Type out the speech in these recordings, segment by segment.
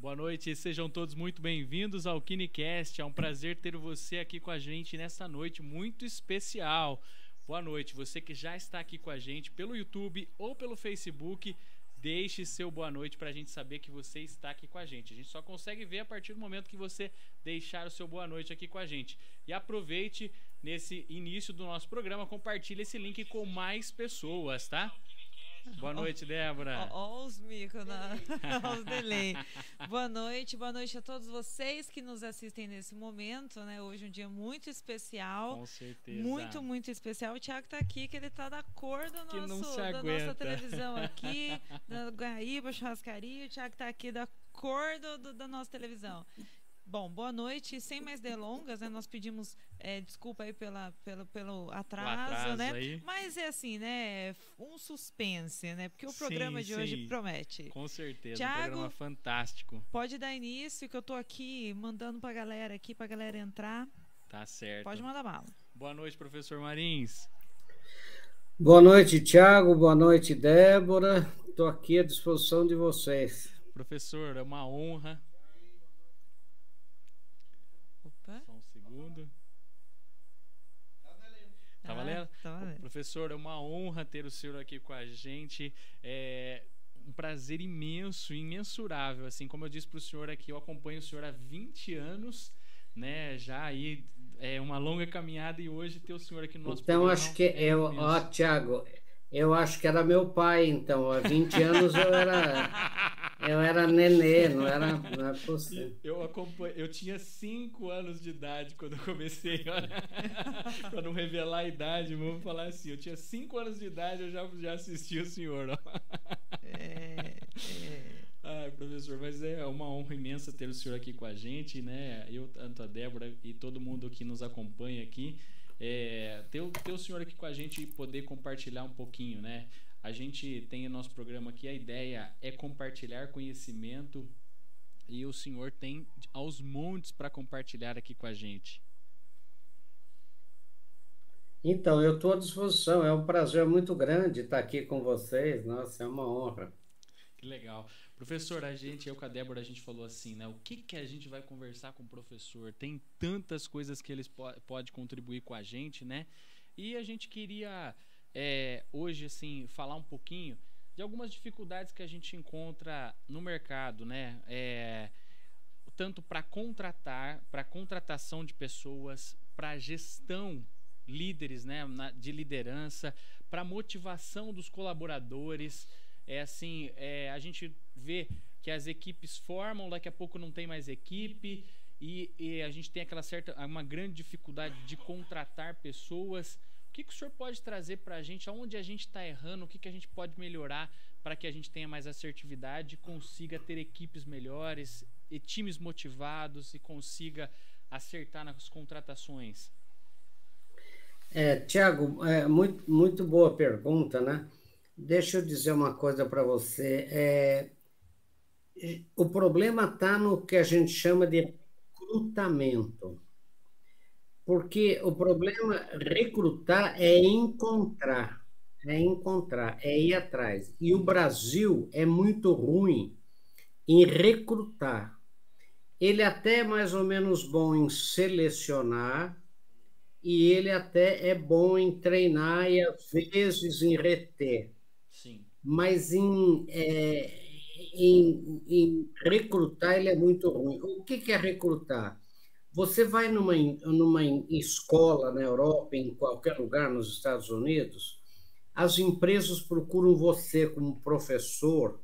Boa noite, sejam todos muito bem-vindos ao KineCast. É um prazer ter você aqui com a gente nessa noite muito especial. Boa noite, você que já está aqui com a gente pelo YouTube ou pelo Facebook. Deixe seu boa noite para a gente saber que você está aqui com a gente. A gente só consegue ver a partir do momento que você deixar o seu boa noite aqui com a gente. E aproveite nesse início do nosso programa, compartilhe esse link com mais pessoas, tá? Boa noite, Débora. Olha os micos, os delay. boa noite, boa noite a todos vocês que nos assistem nesse momento, né? Hoje é um dia muito especial. Com certeza. Muito, muito especial. O Thiago está aqui, que ele está da cor do nosso, da nossa televisão aqui, da Guaíba, churrascaria. O Thiago está aqui da cor do, do, da nossa televisão. Bom, boa noite. Sem mais delongas, né? Nós pedimos é, desculpa aí pela, pela, pelo atraso, atraso né? Aí. Mas é assim, né? Um suspense, né? Porque o programa sim, de sim. hoje promete. Com certeza. Thiago, um programa fantástico. Pode dar início, que eu tô aqui mandando pra galera aqui, pra galera entrar. Tá certo. Pode mandar bala. Boa noite, professor Marins. Boa noite, Tiago. Boa noite, Débora. Estou aqui à disposição de vocês. Professor, é uma honra Opa. Só um segundo. Tá valendo? Ah, tá valendo. Professor, é uma honra ter o senhor aqui com a gente. É um prazer imenso, imensurável. Assim, como eu disse para o senhor aqui, eu acompanho o senhor há 20 anos, né? Já aí é uma longa caminhada e hoje ter o senhor aqui no nosso Então, programa acho que é eu, imenso. ó, Tiago, eu acho que era meu pai, então. Há 20 anos eu era, eu era nenê, não era, não era possível. Eu acompanho, eu tinha 5 anos de idade quando eu comecei, olha. para não revelar a idade, vamos falar assim, eu tinha 5 anos de idade, eu já, já assisti o senhor, ó. É, é. Ai, professor, mas é uma honra imensa ter o senhor aqui com a gente, né? Eu, tanto a Débora e todo mundo que nos acompanha aqui. É, ter, o- ter o senhor aqui com a gente e poder compartilhar um pouquinho, né? A gente tem o nosso programa aqui, a ideia é compartilhar conhecimento e o senhor tem aos montes para compartilhar aqui com a gente. Então, eu estou à disposição. É um prazer muito grande estar aqui com vocês. Nossa, é uma honra. Que legal. Professor, a gente, eu com a Débora, a gente falou assim, né? O que, que a gente vai conversar com o professor? Tem tantas coisas que eles po pode contribuir com a gente, né? E a gente queria é, hoje, assim, falar um pouquinho de algumas dificuldades que a gente encontra no mercado, né? É, tanto para contratar, para contratação de pessoas, para gestão, líderes, né? na- de liderança, para motivação dos colaboradores. É assim, é, a gente vê que as equipes formam, daqui a pouco não tem mais equipe e, e a gente tem aquela certa, uma grande dificuldade de contratar pessoas. Que, que o senhor pode trazer para a gente? Aonde a gente está errando? O que, que a gente pode melhorar para que a gente tenha mais assertividade, consiga ter equipes melhores e times motivados e consiga acertar nas contratações? É, Tiago, é, muito, muito boa pergunta, né? Deixa eu dizer uma coisa para você. É, o problema está no que a gente chama de recrutamento. Porque o problema recrutar é encontrar, é encontrar, é ir atrás. E o Brasil é muito ruim em recrutar. Ele até é mais ou menos bom em selecionar, e ele até é bom em treinar e às vezes em reter, Sim. mas em, é, em, em recrutar ele é muito ruim. O que, que é recrutar? Você vai numa, numa escola na Europa, em qualquer lugar nos Estados Unidos, as empresas procuram você como professor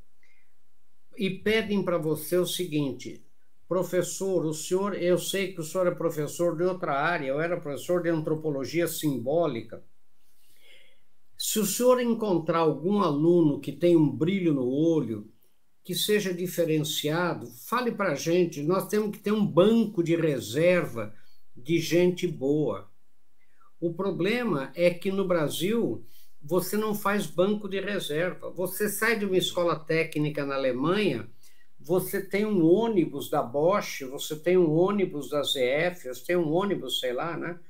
e pedem para você o seguinte: professor, o senhor, eu sei que o senhor é professor de outra área, eu era professor de antropologia simbólica. Se o senhor encontrar algum aluno que tem um brilho no olho, que seja diferenciado, fale para a gente. Nós temos que ter um banco de reserva de gente boa. O problema é que no Brasil você não faz banco de reserva. Você sai de uma escola técnica na Alemanha, você tem um ônibus da Bosch, você tem um ônibus da ZF, você tem um ônibus, sei lá, né?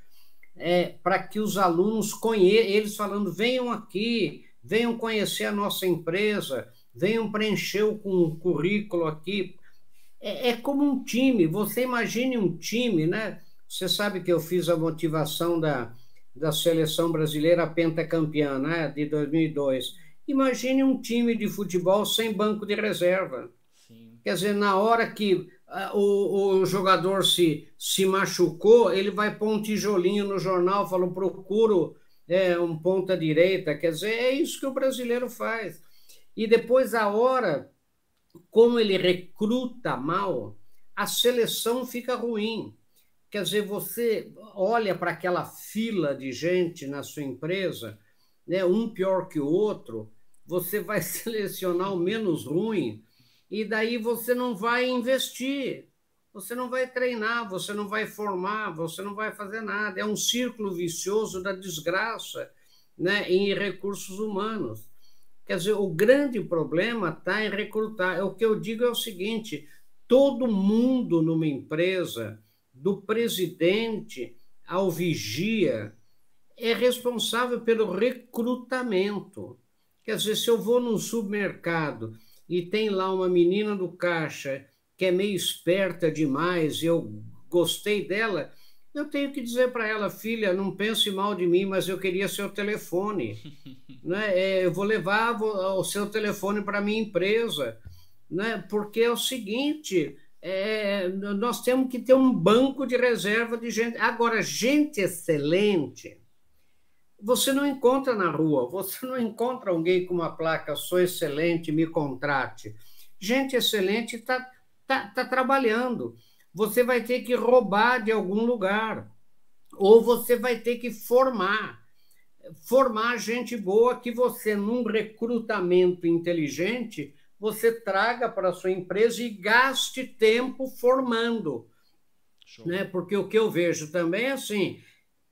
É, para que os alunos conheçam, eles falando, venham aqui, venham conhecer a nossa empresa, venham preencher o currículo aqui. é, é como um time. Você imagine um time, né? Você sabe que eu fiz a motivação da, da seleção brasileira pentacampeã, né? De 2002. Imagine um time de futebol sem banco de reserva. Sim. Quer dizer, na hora que o, o jogador se, se machucou, ele vai pôr um tijolinho no jornal, fala, procuro é, um ponta direita. Quer dizer, é isso que o brasileiro faz. E depois, a hora, como ele recruta mal, a seleção fica ruim. Quer dizer, você olha para aquela fila de gente na sua empresa, né, um pior que o outro, você vai selecionar o menos ruim e daí você não vai investir, você não vai treinar, você não vai formar, você não vai fazer nada. É um círculo vicioso da desgraça né, em recursos humanos. Quer dizer, o grande problema está em recrutar. O que eu digo é o seguinte: todo mundo numa empresa, do presidente ao vigia, é responsável pelo recrutamento. Quer dizer, se eu vou num supermercado e tem lá uma menina do caixa que é meio esperta demais, eu gostei dela, eu tenho que dizer para ela, filha, não pense mal de mim, mas eu queria seu telefone. né? É, eu vou levar o seu telefone para a minha empresa. Né? Porque é o seguinte, é, nós temos que ter um banco de reserva de gente. Agora, gente excelente, você não encontra na rua, você não encontra alguém com uma placa, sou excelente, me contrate. Gente excelente está tá, tá trabalhando. Você vai ter que roubar de algum lugar, ou você vai ter que formar. Formar gente boa que você, num recrutamento inteligente, você traga para a sua empresa e gaste tempo formando. Né? Porque o que eu vejo também é assim: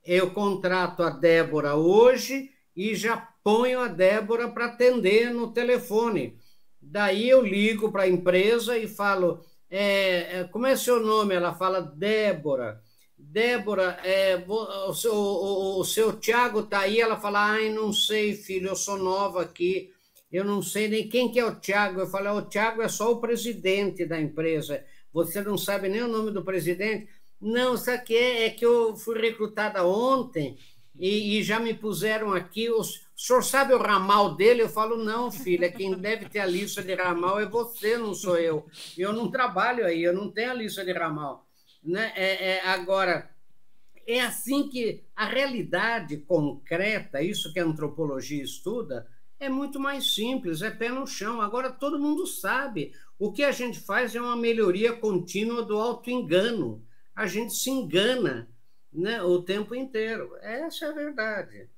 eu contrato a Débora hoje e já ponho a Débora para atender no telefone. Daí eu ligo para a empresa e falo: é, é, como é seu nome? Ela fala Débora. Débora, é, o, seu, o, o seu Tiago está aí? Ela fala: ai, não sei, filho, eu sou nova aqui, eu não sei nem quem que é o Tiago. Eu falo: o Tiago é só o presidente da empresa. Você não sabe nem o nome do presidente? Não, sabe que é? É que eu fui recrutada ontem e, e já me puseram aqui. O, o senhor sabe o ramal dele? Eu falo, não, filha, quem deve ter a lista de ramal é você, não sou eu. Eu não trabalho aí, eu não tenho a lista de ramal. Né? É, é, agora, é assim que a realidade concreta, isso que a antropologia estuda, é muito mais simples, é pé no chão. Agora todo mundo sabe. O que a gente faz é uma melhoria contínua do auto-engano a gente se engana né, o tempo inteiro. Essa é a verdade.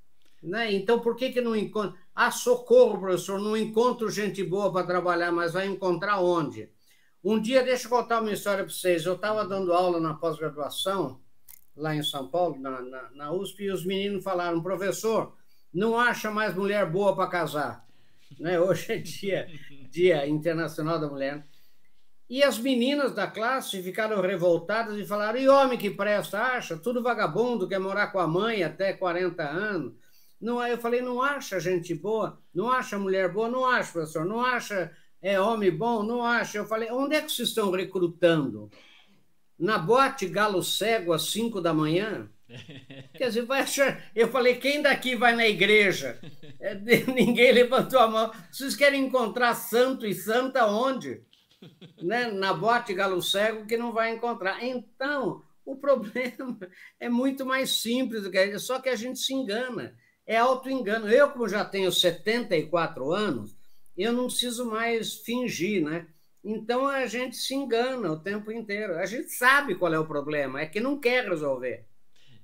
Né? Então, por que, que não encontra? Ah, socorro, professor, não encontro gente boa para trabalhar, mas vai encontrar onde? Um dia, deixa eu contar uma história para vocês. Eu estava dando aula na pós-graduação, lá em São Paulo, na, na, na, USP, e os meninos falaram: professor, não acha mais mulher boa para casar. Né? Hoje é dia, dia Internacional da Mulher. E as meninas da classe ficaram revoltadas e falaram: e homem que presta, acha? Tudo vagabundo, quer morar com a mãe até 40 anos. Não, eu falei: não acha gente boa? Não acha mulher boa? Não acha, professor? Não acha é, homem bom? Não acha? Eu falei: onde é que vocês estão recrutando? Na boate Galo Cego às 5 da manhã? Quer dizer, vai achar. Eu falei: quem daqui vai na igreja? É, ninguém levantou a mão. Vocês querem encontrar santo e santa onde? né, na bote galo cego que não vai encontrar. Então, o problema é muito mais simples do que só que a gente se engana. É auto-engano. Eu, como já tenho 74 anos, eu não preciso mais fingir, né? Então a gente se engana o tempo inteiro. A gente sabe qual é o problema, é que não quer resolver.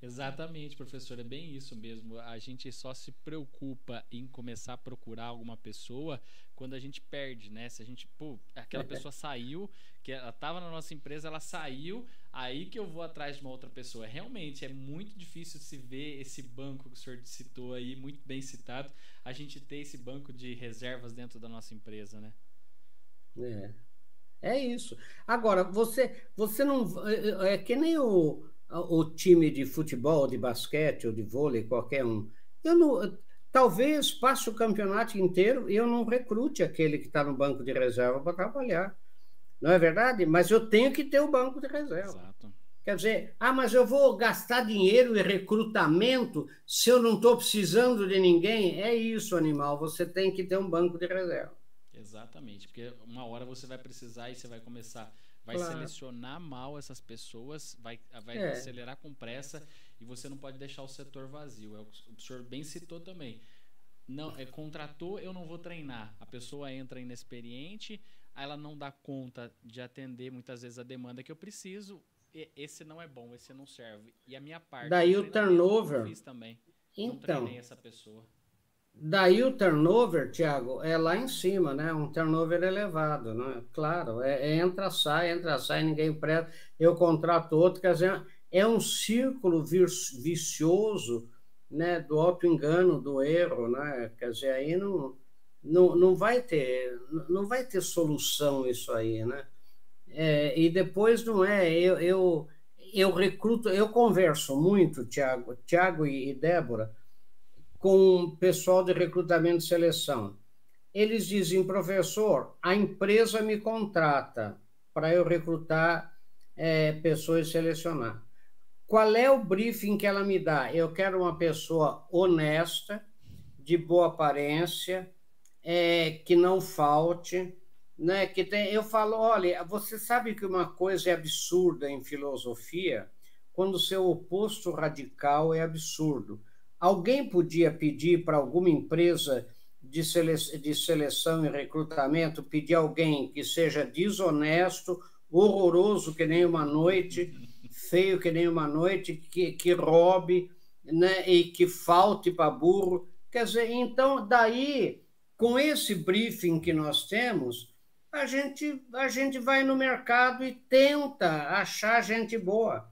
Exatamente, professor, é bem isso mesmo. A gente só se preocupa em começar a procurar alguma pessoa quando a gente perde, né? Se a gente, pô, aquela pessoa saiu, que ela estava na nossa empresa, ela saiu, aí que eu vou atrás de uma outra pessoa. Realmente é muito difícil se ver esse banco que o senhor citou aí, muito bem citado, a gente ter esse banco de reservas dentro da nossa empresa, né? É. É isso. Agora, você, você não. É, é que nem o, o time de futebol, de basquete ou de vôlei, qualquer um, eu não, talvez passe o campeonato inteiro e eu não recrute aquele que está no banco de reserva para trabalhar. Não é verdade? Mas eu tenho que ter o banco de reserva. Exato. Quer dizer, ah, mas eu vou gastar dinheiro em recrutamento se eu não estou precisando de ninguém? É isso, animal. Você tem que ter um banco de reserva. Exatamente, porque uma hora você vai precisar e você vai começar, vai claro. selecionar mal essas pessoas, vai, vai é. acelerar com pressa e você não pode deixar o setor vazio. É o que o senhor bem citou também. Não, é, contratou, eu não vou treinar. A pessoa entra inexperiente, ela não dá conta de atender muitas vezes a demanda que eu preciso. esse não é bom, esse não serve. E a minha parte. Daí o turnover. Eu também. Então. Essa pessoa. Daí o turnover, Tiago, é lá em cima, né? Um turnover elevado, né? Claro, é, é entra, sai, entra, sai, ninguém presta, eu contrato outro, quer dizer, é um círculo vicioso, né? Do auto-engano, do erro, né? Quer dizer, aí não, não, não vai ter, não vai ter solução isso aí, né? É, e depois não é, eu, eu, eu recruto, eu converso muito, Tiago, Tiago e, Débora, com o pessoal de recrutamento e seleção. Eles dizem, professor, a empresa me contrata para eu recrutar é, pessoas e selecionar. Qual é o briefing que ela me dá? Eu quero uma pessoa honesta, de boa aparência, é, que não falte, né? Que tem, eu falo, olha, você sabe que uma coisa é absurda em filosofia quando seu oposto radical é absurdo. Alguém podia pedir para alguma empresa de, sele de seleção e recrutamento, pedir alguém que seja desonesto, horroroso que nem uma noite, feio que nem uma noite, que, que roube né, e que falte para burro. Quer dizer, então, daí, com esse briefing que nós temos, a gente, a gente vai no mercado e tenta achar gente boa.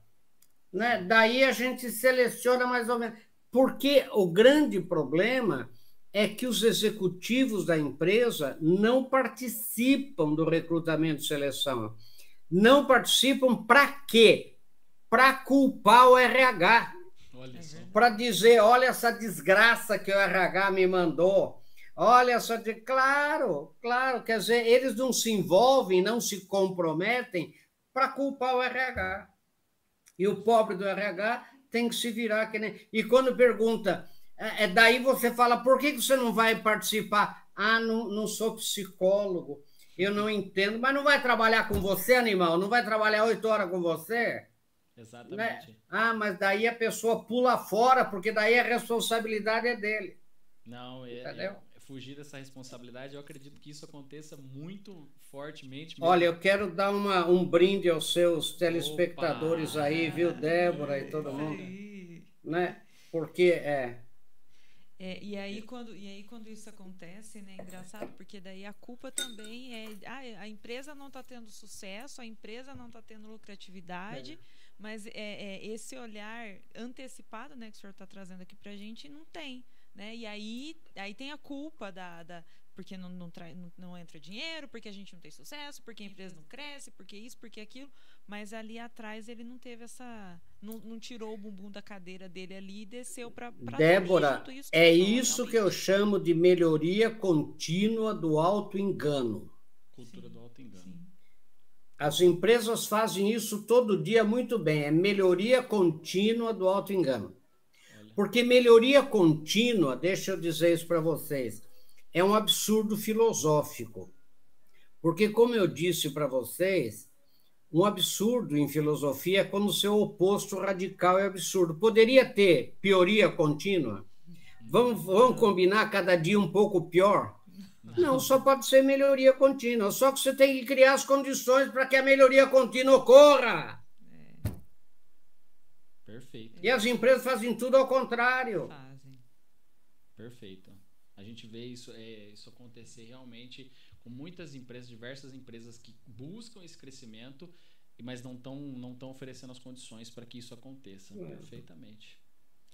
Né? Daí a gente seleciona mais ou menos. Porque o grande problema é que os executivos da empresa não participam do recrutamento e seleção. Não participam para quê? Para culpar o RH. Para dizer, olha essa desgraça que o RH me mandou. Olha só, de... claro, claro, quer dizer, eles não se envolvem, não se comprometem para culpar o RH. E o pobre do RH tem que se virar que nem. E quando pergunta, é, é daí você fala, por que você não vai participar? Ah, não, não sou psicólogo, eu não entendo, mas não vai trabalhar com você, animal? Não vai trabalhar oito horas com você? Exatamente. Né? Ah, mas daí a pessoa pula fora, porque daí a responsabilidade é dele. Não, é, Entendeu? É, fugir dessa responsabilidade, eu acredito que isso aconteça muito fortemente. Mesmo. Olha, eu quero dar uma, um brinde aos seus telespectadores Opa. aí, viu, Débora e todo mundo. Né? Porque é, é, e, aí, quando, e aí, quando isso acontece, né, é engraçado, porque daí a culpa também é. Ah, a empresa não está tendo sucesso, a empresa não está tendo lucratividade, é. mas é, é, esse olhar antecipado né, que o senhor está trazendo aqui para a gente não tem. Né? E aí, aí tem a culpa da, da porque não, não, trai, não, não, entra dinheiro, porque a gente não tem sucesso, porque a empresa não cresce, porque isso, porque aquilo. Mas ali atrás ele não teve essa. Não, não tirou o bumbum da cadeira dele ali e desceu para. Débora, isso é isso que eu chamo de melhoria contínua do auto-engano. Cultura Sim. do auto-engano. As empresas fazem isso todo dia muito bem. É melhoria contínua do auto-engano. Porque melhoria contínua, deixa eu dizer isso para vocês, é um absurdo filosófico. Porque, como eu disse para vocês, um absurdo em filosofia é quando o seu oposto radical é absurdo. Poderia ter pioria contínua? Vamos, vamos combinar cada dia um pouco pior? Não, só pode ser melhoria contínua. Só que você tem que criar as condições para que a melhoria contínua ocorra. Perfeito. E as empresas fazem tudo ao contrário. Fazem. Perfeito. A gente vê isso, é, isso acontecer realmente com muitas empresas, diversas empresas que buscam esse crescimento, mas não estão não tão oferecendo as condições para que isso aconteça. É. Perfeitamente.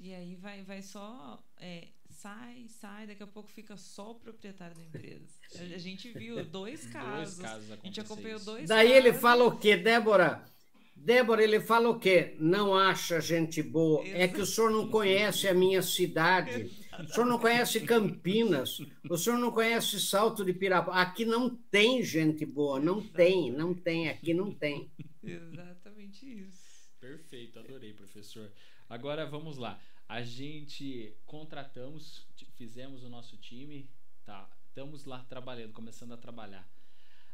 E aí vai, vai só é, sai, sai, daqui a pouco fica só o proprietário da empresa. A gente viu dois casos. dois casos a gente acompanhou dois Daí casos. ele fala o quê, Débora? Débora, ele fala o quê? Não acha gente boa. É que o senhor não conhece a minha cidade. o senhor não conhece Campinas, o senhor não conhece Salto de Pirapora. Aqui não tem gente boa, não tem, não tem, aqui não tem. Exatamente isso. Perfeito, adorei, professor. Agora vamos lá. A gente contratamos, fizemos o nosso time, tá? Estamos lá trabalhando, começando a trabalhar.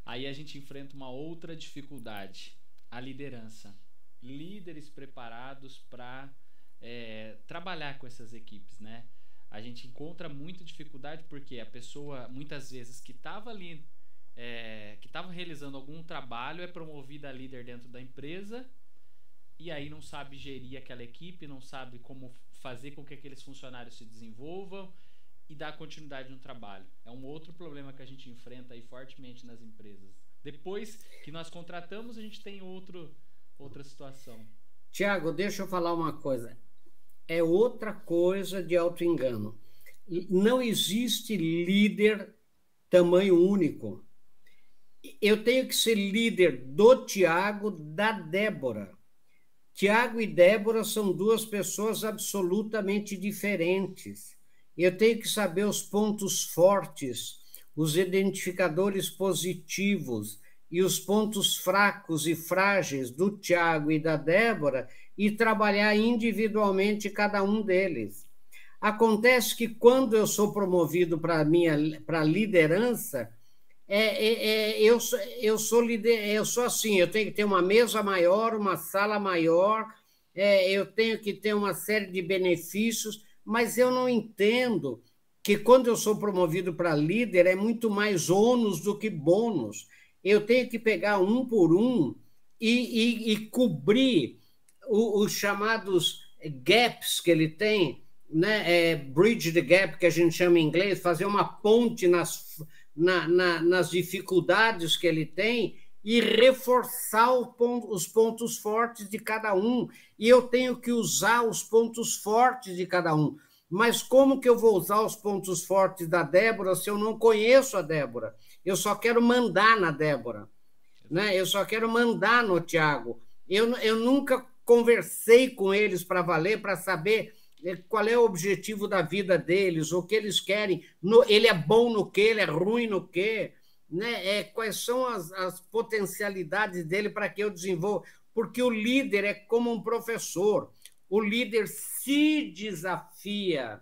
Aí a gente enfrenta uma outra dificuldade, a liderança. Líderes preparados para é, trabalhar com essas equipes, né? A gente encontra muita dificuldade porque a pessoa, muitas vezes, que estava ali, é, que estava realizando algum trabalho, é promovida a líder dentro da empresa e aí não sabe gerir aquela equipe, não sabe como fazer com que aqueles funcionários se desenvolvam e dar continuidade no trabalho. É um outro problema que a gente enfrenta aí fortemente nas empresas. Depois que nós contratamos, a gente tem outro, outra situação. Tiago, deixa eu falar uma coisa. É outra coisa de auto-engano. Não existe líder tamanho único. Eu tenho que ser líder do Tiago, da Débora. Tiago e Débora são duas pessoas absolutamente diferentes. Eu tenho que saber os pontos fortes, os identificadores positivos e os pontos fracos e frágeis do Tiago e da Débora e trabalhar individualmente cada um deles. Acontece que quando eu sou promovido para minha para liderança, é, é, é, eu, eu, sou lider, eu sou assim, eu tenho que ter uma mesa maior, uma sala maior, é, eu tenho que ter uma série de benefícios, mas eu não entendo que quando eu sou promovido para líder é muito mais ônus do que bônus. Eu tenho que pegar um por um e, e, e cobrir os, os chamados gaps que ele tem, né? É, bridge the gap, que a gente chama em inglês, fazer uma ponte nas na, na, nas dificuldades que ele tem e reforçar ponto, os pontos fortes de cada um. E eu tenho que usar os pontos fortes de cada um. Mas como que eu vou usar os pontos fortes da Débora se eu não conheço a Débora? Eu só quero mandar na Débora. Né? Eu só quero mandar no Tiago. Eu, eu nunca conversei com eles para valer, para saber é, qual é o objetivo da vida deles, o que eles querem, no, ele é bom no que, ele é ruim no que, né? É, quais são as, as potencialidades dele para que eu desenvolva. Porque o líder é como um professor, o líder se desafia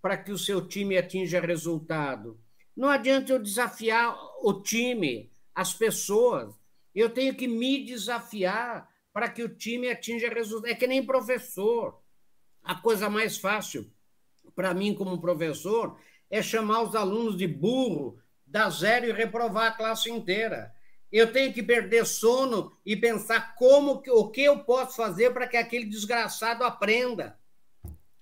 para que o seu time atinja resultado. Não adianta eu desafiar o time, as pessoas. Eu tenho que me desafiar para que o time atinja resultado. É que nem professor. A coisa mais fácil para mim, como professor, é chamar os alunos de burro, dar zero e reprovar a classe inteira. Eu tenho que perder sono e pensar como o que eu posso fazer para que aquele desgraçado aprenda.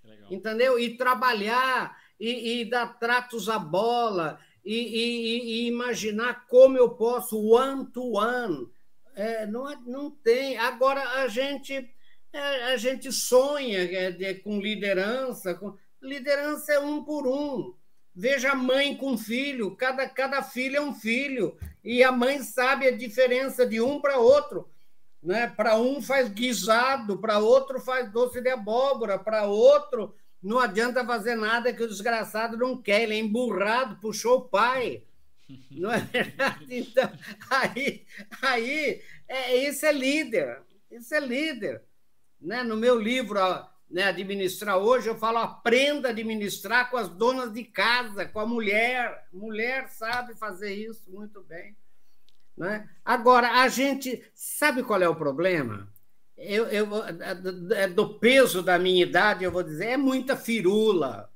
Legal. Entendeu? E trabalhar e, e, dar tratos à bola e, e, e, imaginar como eu posso one to one. É, não, não tem. Agora a gente é, a gente sonha é, com liderança. Com... Liderança é um por um. Veja a mãe com filho, cada, cada filho é um filho, e a mãe sabe a diferença de um para outro. Né? Para um faz guisado, para outro faz doce de abóbora, para outro não adianta fazer nada que o desgraçado não quer, ele é emburrado, puxou o pai. Não é verdade? Então, aí, aí é, isso é líder, isso é líder. Né? No meu livro, né, Administrar Hoje, eu falo aprenda a administrar com as donas de casa, com a mulher. Mulher sabe fazer isso muito bem. Né? Agora, a gente sabe qual é o problema? Eu, eu, é do peso da minha idade, eu vou dizer, é muita firula,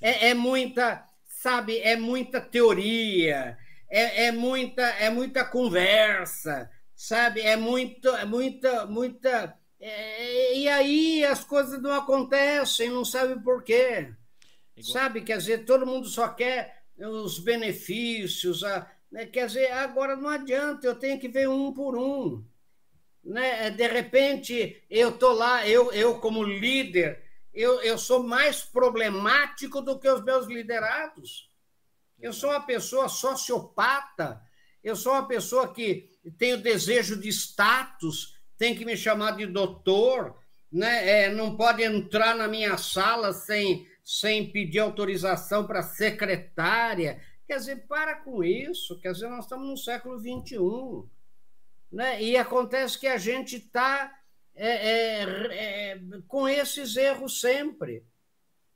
é, é muita, sabe, é muita teoria, é, é, muita, é muita conversa, sabe, é, muito, é muita, muita é, e aí as coisas não acontecem, não sabe por quê. Igual. Sabe, quer dizer, todo mundo só quer os benefícios, a, né? quer dizer, agora não adianta, eu tenho que ver um por um. Né? De repente, eu estou lá, eu, eu como líder, eu, eu sou mais problemático do que os meus liderados. Eu sou uma pessoa sociopata, eu sou uma pessoa que tem o desejo de status, tem que me chamar de doutor, né? É, não pode entrar na minha sala sem, sem pedir autorização para secretária. Quer dizer, para com isso. Quer dizer, nós estamos no século XXI. Né? E acontece que a gente está é, é, é, com esses erros sempre.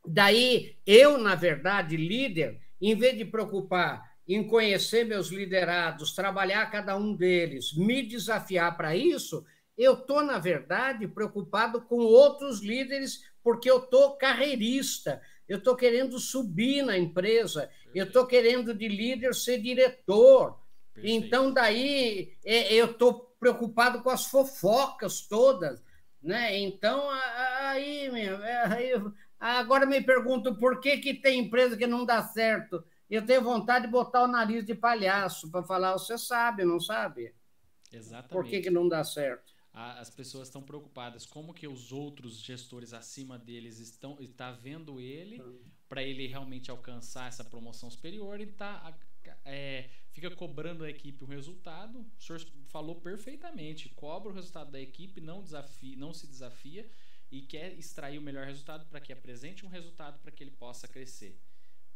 Daí, eu, na verdade, líder, em vez de preocupar em conhecer meus liderados, trabalhar cada um deles, me desafiar para isso, eu estou, na verdade, preocupado com outros líderes, porque eu estou carreirista, eu estou querendo subir na empresa, eu estou querendo de líder ser diretor. Perfeito. Então, daí, é, eu estou preocupado com as fofocas todas. Né? Então, aí, meu, é, aí, agora me pergunto por que, que tem empresa que não dá certo eu tenho vontade de botar o nariz de palhaço para falar, você sabe, não sabe? Exatamente. Por que, que não dá certo? As pessoas estão preocupadas como que os outros gestores acima deles estão está vendo ele hum. para ele realmente alcançar essa promoção superior e tá é, fica cobrando a equipe o resultado. O senhor falou perfeitamente, cobra o resultado da equipe, não desafia, não se desafia e quer extrair o melhor resultado para que apresente um resultado para que ele possa crescer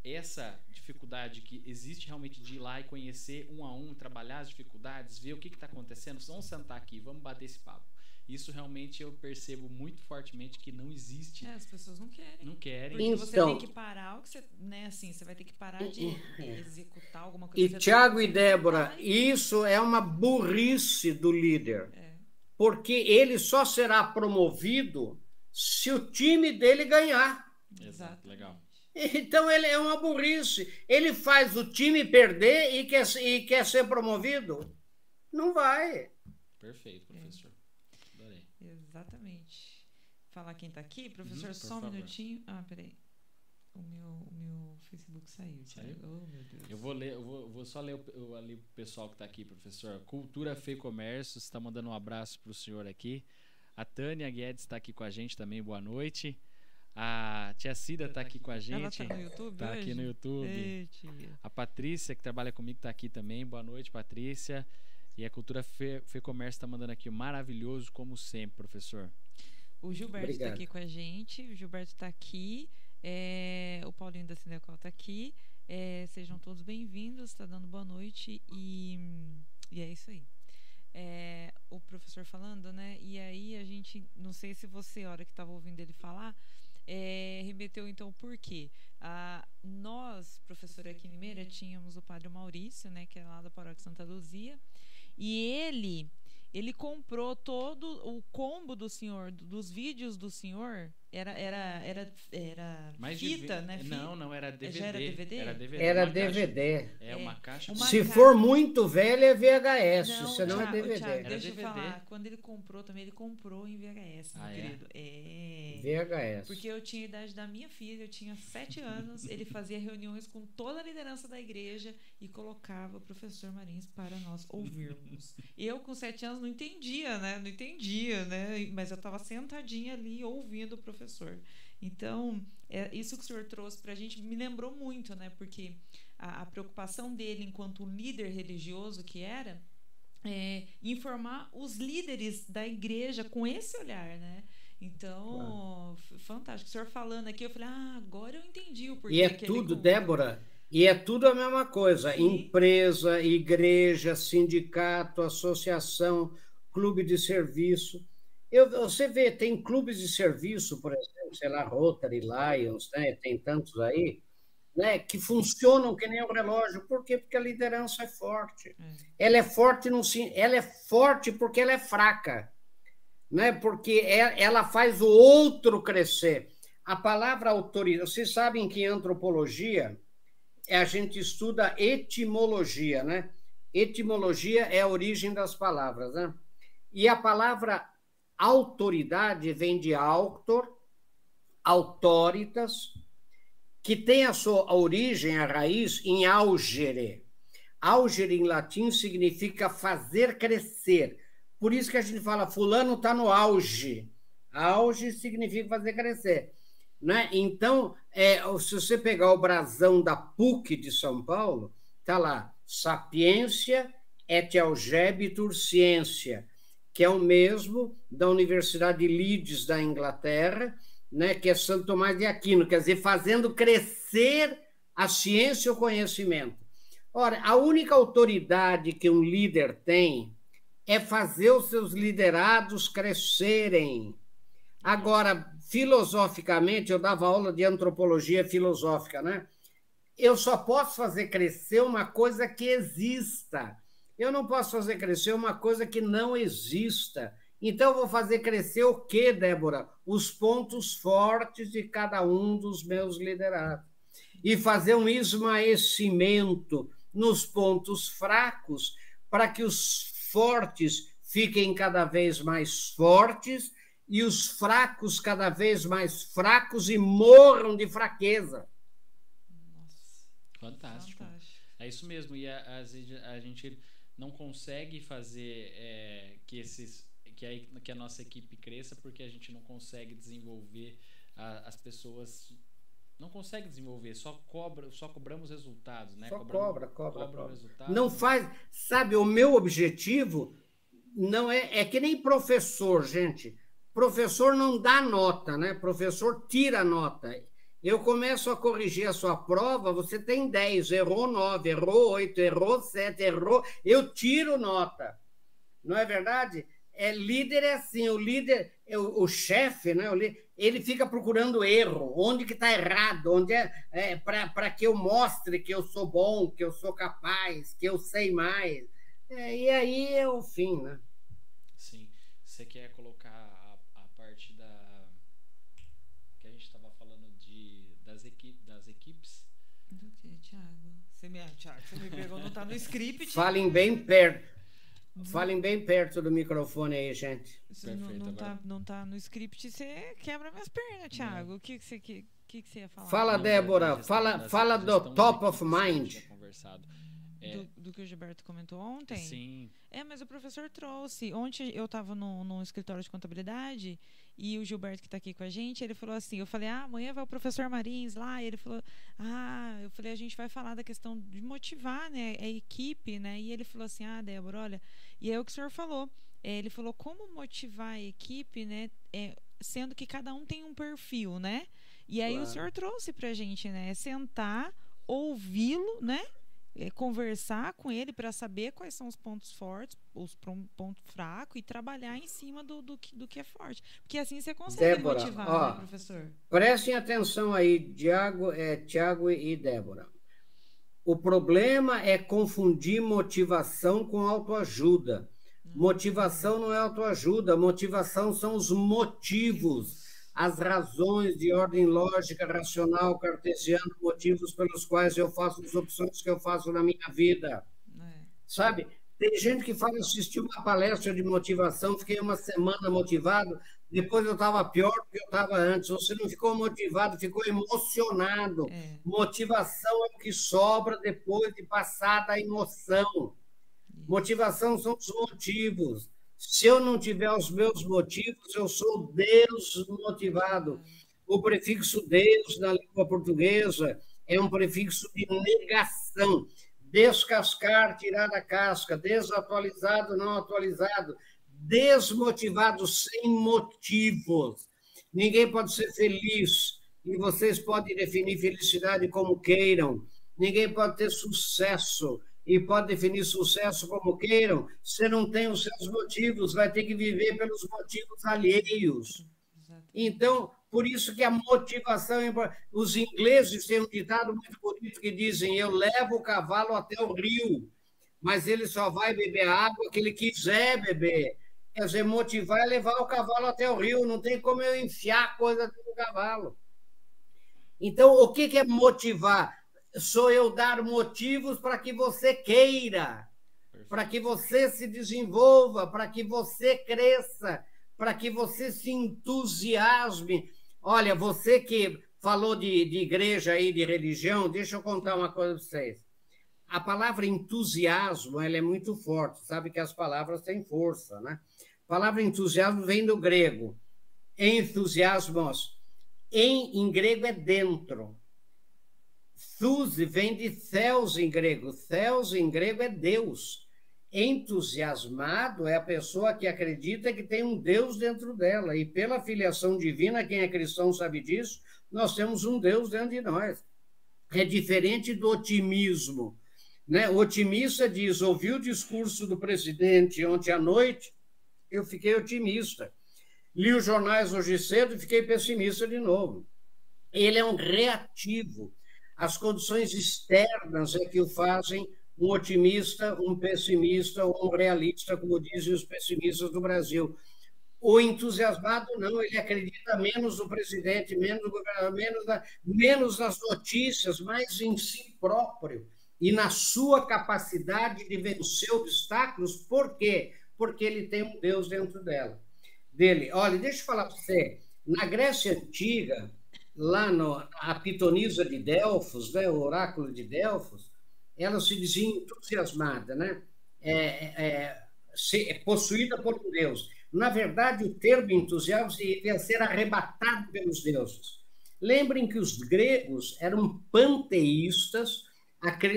essa dificuldade que existe realmente de ir lá e conhecer um a um, trabalhar as dificuldades, ver o que está acontecendo, vamos sentar aqui, vamos bater esse papo. Isso realmente eu percebo muito fortemente que não existe. É, as pessoas não querem. Não querem. Porque então, você tem que parar o que você, né, assim, você vai ter que parar de executar alguma coisa. E Tiago e Débora, isso é uma burrice do líder. É. Porque ele só será promovido se o time dele ganhar. Exato, legal. Então ele é uma burrice. Ele faz o time perder e quer, e quer ser promovido? Não vai. Perfeito, professor. Adorei. Exatamente. Falar quem está aqui, professor, uhum, só um favor. minutinho. Ah, peraí. O meu, o meu Facebook saiu. saiu? Oh, meu Deus. Eu vou ler, eu vou, vou só ler o, ali o pessoal que está aqui, professor. Cultura Fê Comércio, está mandando um abraço para o senhor aqui. A Tânia Guedes está aqui com a gente também, boa noite. A tia Cida está aqui com a gente. Ela tá no YouTube Tá hoje? aqui no YouTube. Ei, a Patrícia, que trabalha comigo, está aqui também. Boa noite, Patrícia. E a Cultura Fê, Fê Comércio está mandando aqui maravilhoso, como sempre, professor. O Gilberto está aqui com a gente. O Gilberto está aqui. É, o Paulinho da Cinecol está aqui. É, sejam todos bem-vindos. Está dando boa noite. E, e é isso aí. É, o professor falando, né? E aí a gente, não sei se você, a hora que estava ouvindo ele falar, é, remeteu então por quê? Nós, professora aqui em tínhamos o padre Maurício, né, que é lá da paróquia Santa Luzia, e ele ele comprou todo o combo do senhor, dos vídeos do senhor, era era era era Mais fita, né? Não, não era DVD. Já era DVD? Era DVD. Era DVD. É, uma caixa. Uma Se ca... for muito velho é VHS, não, senão Thiago, é DVD. Thiago, deixa eu falar, quando ele comprou também, ele comprou em VHS, ah, meu é? querido. É. VHS. Porque eu tinha a idade da minha filha, eu tinha sete anos, ele fazia reuniões com toda a liderança da igreja e colocava o professor Marins para nós ouvirmos. eu com sete anos não entendia, né? Não entendia, né? Mas eu estava sentadinha ali ouvindo o professor professor. Então, é, isso que o senhor trouxe para a gente me lembrou muito, né? Porque a, a, preocupação dele, enquanto líder religioso que era, é informar os líderes da igreja com esse olhar, né? Então, claro. fantástico. O senhor falando aqui, eu falei, ah, agora eu entendi o porquê. E é tudo, Débora, e é tudo a mesma coisa: Sim. empresa, igreja, sindicato, associação, clube de serviço. Eu, você vê, tem clubes de serviço, por exemplo, sei lá, Rotary, Lions, né? tem tantos aí, né? que funcionam que nem o relógio. Por quê? Porque a liderança é forte. Hum. Ela é forte no ela é forte porque ela é fraca, né? porque é, ela faz o outro crescer. A palavra autoridade, vocês sabem que em antropologia a gente estuda etimologia, né? Etimologia é a origem das palavras, né? E a palavra autoridade vem de autor, autoritas, que tem a sua origem, a raiz, em augere. Augere em latim significa fazer crescer. Por isso que a gente fala, fulano está no auge. Auge significa fazer crescer. Né? Então, é, se você pegar o brasão da PUC de São Paulo, está lá, sapiência et algebitur ciência, que é o mesmo da Universidade de Leeds, da Inglaterra, né, que é Santo Tomás de Aquino, quer dizer, fazendo crescer a ciência e o conhecimento. Ora, a única autoridade que um líder tem é fazer os seus liderados crescerem. Agora, filosoficamente, eu dava aula de antropologia filosófica, né? Eu só posso fazer crescer uma coisa que exista. Eu não posso fazer crescer uma coisa que não exista. Então, eu vou fazer crescer o quê, Débora? Os pontos fortes de cada um dos meus liderados. E fazer um esmaecimento nos pontos fracos, para que os fortes fiquem cada vez mais fortes e os fracos cada vez mais fracos e morram de fraqueza. Nossa. Fantástico. Fantástico. É isso mesmo. E a, a, a gente não consegue fazer é, que esses que a, que a nossa equipe cresça porque a gente não consegue desenvolver a, as pessoas não consegue desenvolver, só cobra, só cobramos resultados, né? Só Cobramos, cobra, cobra, cobra, cobra. Resultados. Não faz, sabe, o meu objetivo não é é que nem professor, gente. Professor não dá nota, né? Professor tira nota. Eu começo a corrigir a sua prova, você tem 10, errou 9, errou 8, errou 7, errou, eu tiro nota. Não é verdade? É líder é assim, o líder, o, o chefe, né? Ele fica procurando erro, onde que está errado, onde é, é para que eu mostre que eu sou bom, que eu sou capaz, que eu sei mais. É, e aí é o fim, né? Sim. Você quer colocar a, a parte da que a gente estava falando de das, equipe, das equipes? Do que, Thiago? Você me, Thiago, você me pegou, não está no script. Falem bem perto. Falem bem perto do microfone aí, gente. Isso não, não, tá, não tá no script, você quebra minhas pernas, Thiago. O que, que, você, que, que, que você ia falar? Fala, Débora. Fala, fala do top of mind. É. Do, do, que o Gilberto comentou ontem? Sim. É, mas o professor trouxe. Ontem eu estava no, no escritório de contabilidade e o Gilberto, que está aqui com a gente, ele falou assim: eu falei, ah, amanhã vai o professor Marins lá. E ele falou, ah, eu falei, a gente vai falar da questão de motivar né, a equipe, né? E ele falou assim: ah, Débora, olha. E é o que o senhor falou. É, ele falou como motivar a equipe, né? É, sendo que cada um tem um perfil, né? E aí claro. o senhor trouxe para a gente, né? Sentar, ouvi-lo, né? É, conversar com ele para saber quais são os pontos fortes, os pontos fracos e trabalhar em cima do, do, que, do que é forte. Porque assim você consegue Débora, motivar, ó, né, professor? Prestem atenção aí, Tiago é, e Débora. O problema é confundir motivação com autoajuda. Hum. Motivação não é autoajuda, motivação são os motivos as razões de ordem lógica, racional, cartesiana, motivos pelos quais eu faço as opções que eu faço na minha vida. É. Sabe? Tem gente que fala, assisti uma palestra de motivação, fiquei uma semana motivado, depois eu estava pior do que eu estava antes. Você não ficou motivado, ficou emocionado. É. Motivação é o que sobra depois de passada a emoção. Motivação são os motivos. Se eu não tiver os meus motivos, eu sou Deus motivado. O prefixo Deus na língua portuguesa é um prefixo de negação. Descascar, tirar da casca, desatualizado, não atualizado, desmotivado, sem motivos. Ninguém pode ser feliz e vocês podem definir felicidade como queiram. Ninguém pode ter sucesso e pode definir sucesso como queiram, você não tem os seus motivos, vai ter que viver pelos motivos alheios. Então, por isso que a motivação é. Os ingleses têm um ditado muito bonito que dizem: Eu levo o cavalo até o rio, mas ele só vai beber a água que ele quiser beber. Quer dizer, motivar é levar o cavalo até o rio, não tem como eu enfiar coisa no cavalo. Então, o que é motivar? Sou eu dar motivos para que você queira, para que você se desenvolva, para que você cresça, para que você se entusiasme. Olha, você que falou de, de igreja e de religião, deixa eu contar uma coisa para vocês. A palavra entusiasmo ela é muito forte, sabe que as palavras têm força, né? A palavra entusiasmo vem do grego, entusiasmos. Em, em grego é dentro. Thus vem de céus em grego. Céus em grego é Deus. Entusiasmado é a pessoa que acredita que tem um Deus dentro dela. E pela filiação divina, quem é cristão sabe disso, nós temos um Deus dentro de nós. É diferente do otimismo. Né? O otimista diz: ouvi o discurso do presidente ontem à noite, eu fiquei otimista. Li os jornais hoje cedo e fiquei pessimista de novo. Ele é um reativo. As condições externas é que o fazem um otimista, um pessimista ou um realista, como dizem os pessimistas do Brasil. O entusiasmado não, ele acredita menos no presidente, menos no governador, menos, na, menos nas notícias, mais em si próprio e na sua capacidade de vencer obstáculos. Por quê? Porque ele tem um Deus dentro dela, dele. Olha, deixa eu falar para você. Na Grécia Antiga, lá no, a pitonisa de Delfos, né, o oráculo de Delfos, ela se dizia entusiasmada, né? É, é, é, possuída por um Deus. Na verdade, o termo entusiasmo devia ser arrebatado pelos deuses. Lembrem que os gregos eram panteístas.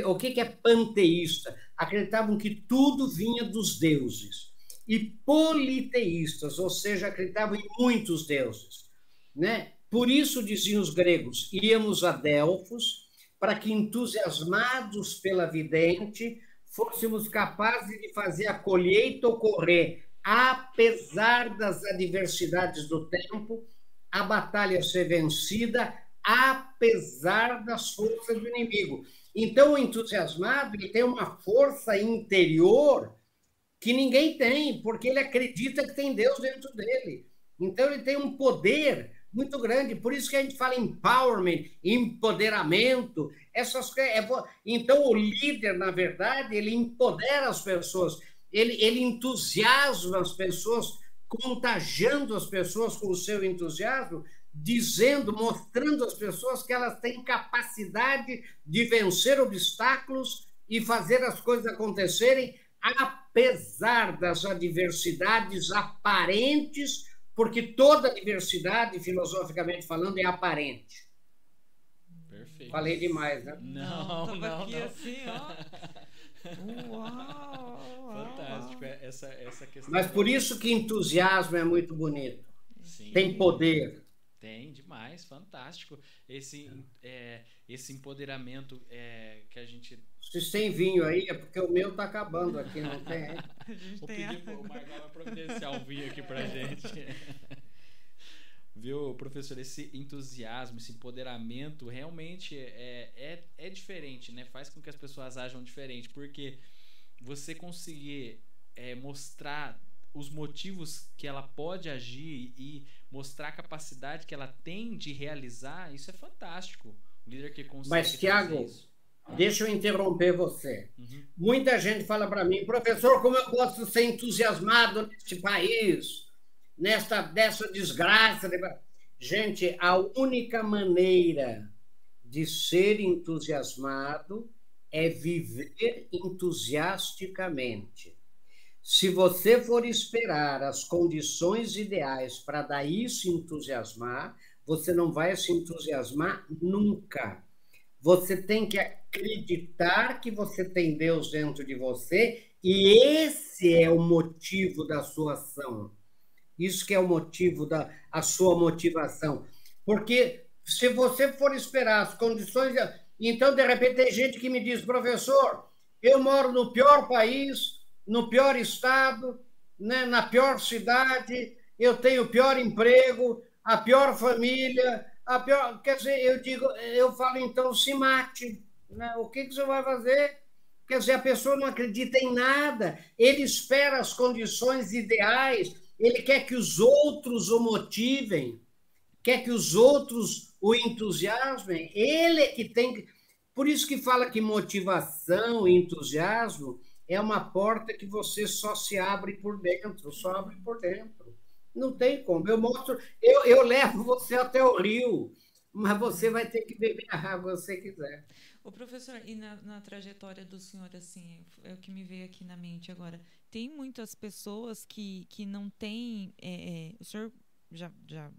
O que é panteísta? Acreditavam que tudo vinha dos deuses. E politeístas, ou seja, acreditavam em muitos deuses. Né? Por isso, diziam os gregos, íamos a Delfos para que, entusiasmados pela vidente, fôssemos capazes de fazer a colheita ocorrer, apesar das adversidades do tempo, a batalha ser vencida, apesar das forças do inimigo. Então, o entusiasmado ele tem uma força interior que ninguém tem, porque ele acredita que tem Deus dentro dele. Então, ele tem um poder muito grande. Por isso que a gente fala empowerment, empoderamento, essas. É, então, o líder, na verdade, ele empodera as pessoas, ele, ele entusiasma as pessoas, contagiando as pessoas com o seu entusiasmo, dizendo, mostrando às pessoas que elas têm capacidade de vencer obstáculos e fazer as coisas acontecerem, apesar das adversidades aparentes porque toda diversidade, filosoficamente falando, é aparente. Perfeito. Falei demais, né? Não, não, não. aqui não. assim, ó. Uau, Fantástico essa, essa questão. Mas por isso que entusiasmo é muito bonito. Sim. Tem poder. Tem demais, fantástico. Esse, é, esse empoderamento é, que a gente. Se tem vinho aí, é porque o meu tá acabando aqui, não tem. Vou pedir pro Margal providenciar um vinho aqui pra gente. Viu, professor? Esse entusiasmo, esse empoderamento realmente é, é, é diferente, né? Faz com que as pessoas ajam diferente, porque você conseguir é, mostrar os motivos que ela pode agir e mostrar a capacidade que ela tem de realizar, isso é fantástico. Líder que consegue. Mas, Tiago, deixa eu interromper você. Uhum. Muita gente fala para mim, professor, como eu posso ser entusiasmado neste país, nesta dessa desgraça. Gente, a única maneira de ser entusiasmado é viver entusiasticamente. Se você for esperar as condições ideais para daí se entusiasmar, você não vai se entusiasmar nunca. Você tem que acreditar que você tem Deus dentro de você e esse é o motivo da sua ação. Isso que é o motivo da a sua motivação. Porque se você for esperar as condições, então de repente tem gente que me diz, professor, eu moro no pior país, no pior estado, né, na pior cidade, eu tenho o pior emprego, a pior família, a pior. Quer dizer, eu digo, eu falo, então se mate. Né? O que, que você vai fazer? Quer dizer, a pessoa não acredita em nada, ele espera as condições ideais, ele quer que os outros o motivem, quer que os outros o entusiasmem. Ele é que tem. Por isso que fala que motivação e entusiasmo é uma porta que você só se abre por dentro, só abre por dentro. Não tem como. Eu mostro, eu, eu levo você até o rio, mas você vai ter que beber a água se você quiser. O professor, e na, na, trajetória do senhor, assim, é o que me veio aqui na mente agora. Tem muitas pessoas que, que não têm. É, é, o senhor já, já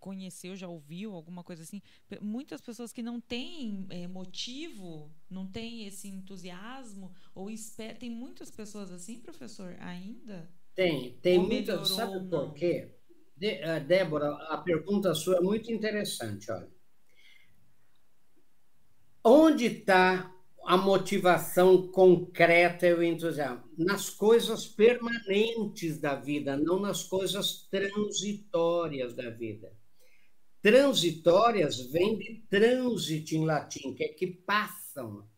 conheceu, já ouviu alguma coisa assim? Muitas pessoas que não têm é, motivo, não têm esse entusiasmo, ou espera, tem muitas pessoas assim, professor, ainda? Tem, tem muitas. Sabe por quê? De, uh, Débora, a pergunta sua é muito interessante, olha. Onde está a motivação concreta e o entusiasmo? Nas coisas permanentes da vida, não nas coisas transitórias da vida. Transitórias vem de trânsito em latim, que é que passam.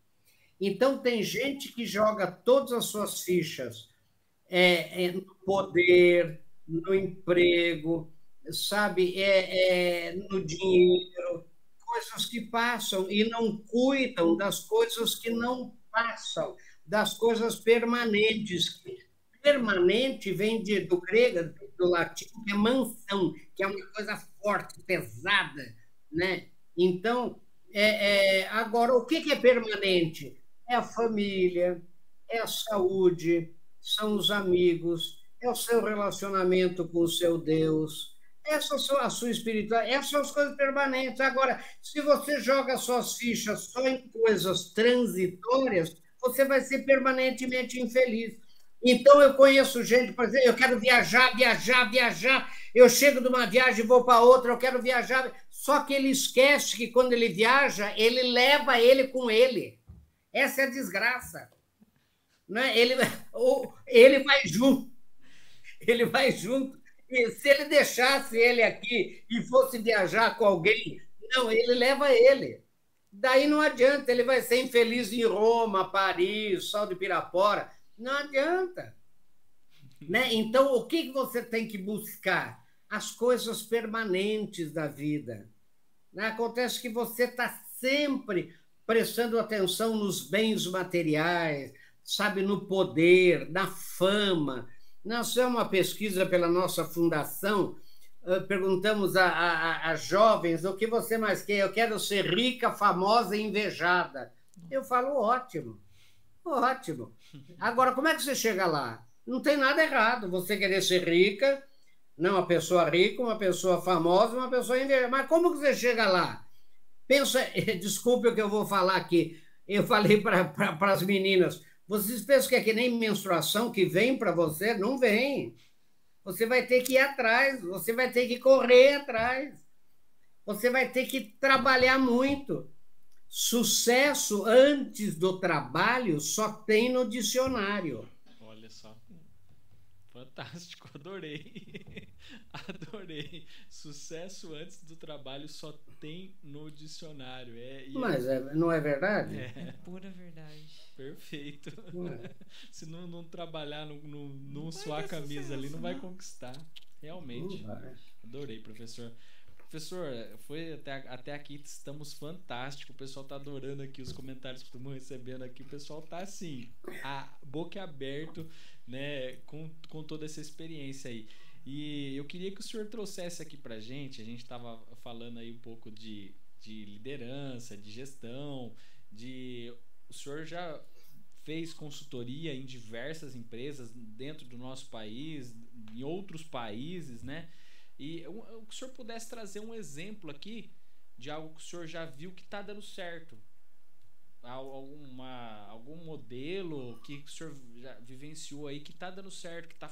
Então, tem gente que joga todas as suas fichas é, é, no poder, no emprego, sabe, é, é, no dinheiro, coisas que passam e não cuidam das coisas que não passam, das coisas permanentes. Permanente vem de, do grego, do latim, que é mansão, que é uma coisa forte, pesada, né? Então, é, é, agora, o que é permanente? É a família, é a saúde, são os amigos, é o seu relacionamento com o seu Deus, essa é a sua espiritualidade, essas são as coisas permanentes. Agora, se você joga suas fichas só em coisas transitórias, você vai ser permanentemente infeliz. Então, eu conheço gente, por exemplo, eu quero viajar, viajar, viajar. Eu chego de uma viagem e vou para outra, eu quero viajar. Só que ele esquece que quando ele viaja, ele leva ele com ele. Essa é a desgraça. Né? Ele, ele vai junto. Ele vai junto. E se ele deixasse ele aqui e fosse viajar com alguém, não, ele leva ele. Daí não adianta, ele vai ser infeliz em Roma, Paris, Sol de Pirapora não adianta. Né? Então, o que você tem que buscar? As coisas permanentes da vida. Né? Acontece que você está sempre prestando atenção nos bens materiais, sabe, no poder, na fama. Nós fizemos uma pesquisa pela nossa fundação, perguntamos a, a, a, jovens o que você mais quer. Eu quero ser rica, famosa e invejada. Eu falo, ótimo, ótimo. Agora, como é que você chega lá? Não tem nada errado você querer ser rica, não uma pessoa rica, uma pessoa famosa, uma pessoa invejosa. Mas como que você chega lá? Pensa, desculpe o que eu vou falar aqui. Eu falei para as meninas, vocês pensam que é que nem menstruação que vem para você? Não vem. Você vai ter que ir atrás, você vai ter que correr atrás. Você vai ter que trabalhar muito. Sucesso antes do trabalho só tem no dicionário. Olha só. Fantástico, adorei. Adorei. Sucesso antes do trabalho só tem no dicionário. É, Mas é, não é verdade? É. é pura verdade. Perfeito. É. Se não, não trabalhar, não, não, não suar a camisa sucesso, ali, não vai conquistar. Realmente. Adorei, professor. Professor, foi até, até aqui estamos fantástico. O pessoal tá adorando aqui os comentários que estamos recebendo aqui. O pessoal tá assim, a boca aberto, né, com, com toda essa experiência aí. E eu queria que o senhor trouxesse aqui pra gente, a gente estava falando aí um pouco de, de liderança, de gestão, de o senhor já fez consultoria em diversas empresas dentro do nosso país, em outros países, né? E o, senhor pudesse trazer um exemplo aqui de algo que o senhor já viu que está dando certo. Alguma, algum modelo que o senhor já vivenciou aí que está dando certo, que está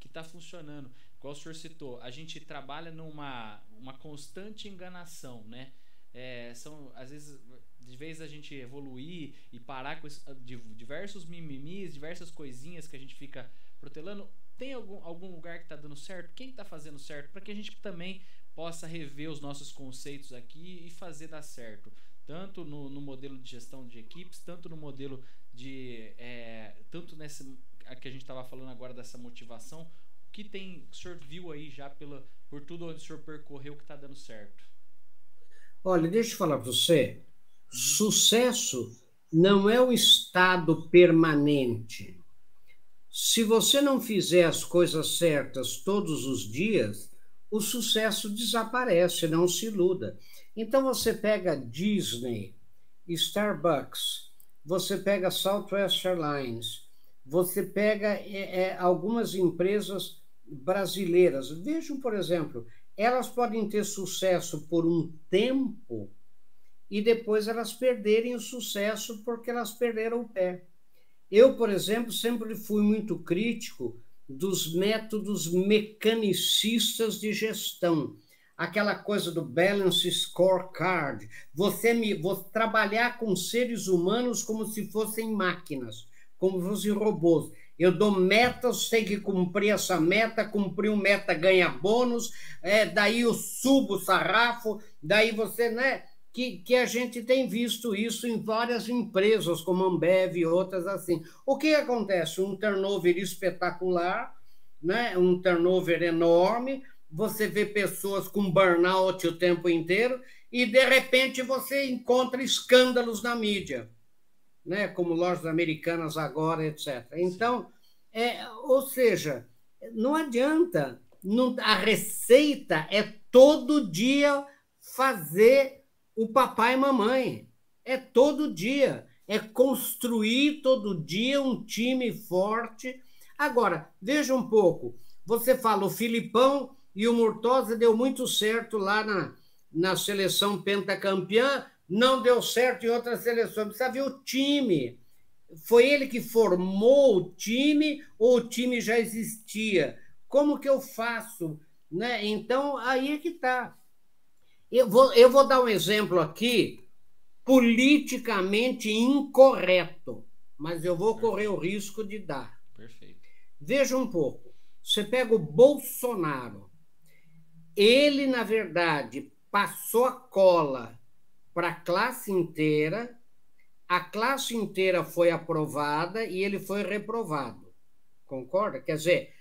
que tá funcionando. Igual o senhor citou, a gente trabalha numa uma constante enganação, né? É, são, às vezes, de vez a gente evoluir e parar com esse, de, diversos mimimis, diversas coisinhas que a gente fica protelando, tem algum, algum lugar que está dando certo? Quem está fazendo certo? Para que a gente também possa rever os nossos conceitos aqui e fazer dar certo. Tanto no, no modelo de gestão de equipes, tanto no modelo de. É, tanto nessa. que a gente estava falando agora dessa motivação. O que tem. O senhor viu aí já pela, por tudo onde o senhor percorreu que está dando certo? Olha, deixa eu falar para você. Sucesso não é o estado permanente. Se você não fizer as coisas certas todos os dias, o sucesso desaparece, não se iluda. Então você pega Disney, Starbucks, você pega Southwest Airlines, você pega é, é, algumas empresas brasileiras. Vejam, por exemplo, elas podem ter sucesso por um tempo e depois elas perderem o sucesso porque elas perderam o pé. Eu, por exemplo, sempre fui muito crítico dos métodos mecanicistas de gestão. Aquela coisa do balance scorecard, você me você trabalhar com seres humanos como se fossem máquinas, como se fossem robôs. Eu dou metas, tem que cumprir essa meta, cumprir uma meta ganha bônus, é, daí eu subo o sarrafo, daí você, né? Que, que a gente tem visto isso em várias empresas, como Ambev e outras assim. O que acontece? Um turnover espetacular, né? um turnover enorme, você vê pessoas com burnout o tempo inteiro e, de repente, você encontra escândalos na mídia né, como lojas americanas agora, etc. Então, é, ou seja, não adianta. Não, a receita é todo dia fazer o papai e mamãe. É todo dia. É construir todo dia um time forte. Agora, veja um pouco. Você fala, o Filipão e o Murtosa deu muito certo lá na, na seleção pentacampeã, não deu certo em outras seleções. Precisa ver o time. Foi ele que formou o time ou o time já existia? Como que eu faço? Né? Então, aí é que está. Eu vou, eu vou dar um exemplo aqui politicamente incorreto, mas eu vou correr o risco de dar. Perfeito. Veja um pouco. Você pega o Bolsonaro. Ele, na verdade, passou a cola para a classe inteira, a classe inteira foi aprovada e ele foi reprovado. Concorda? Quer dizer,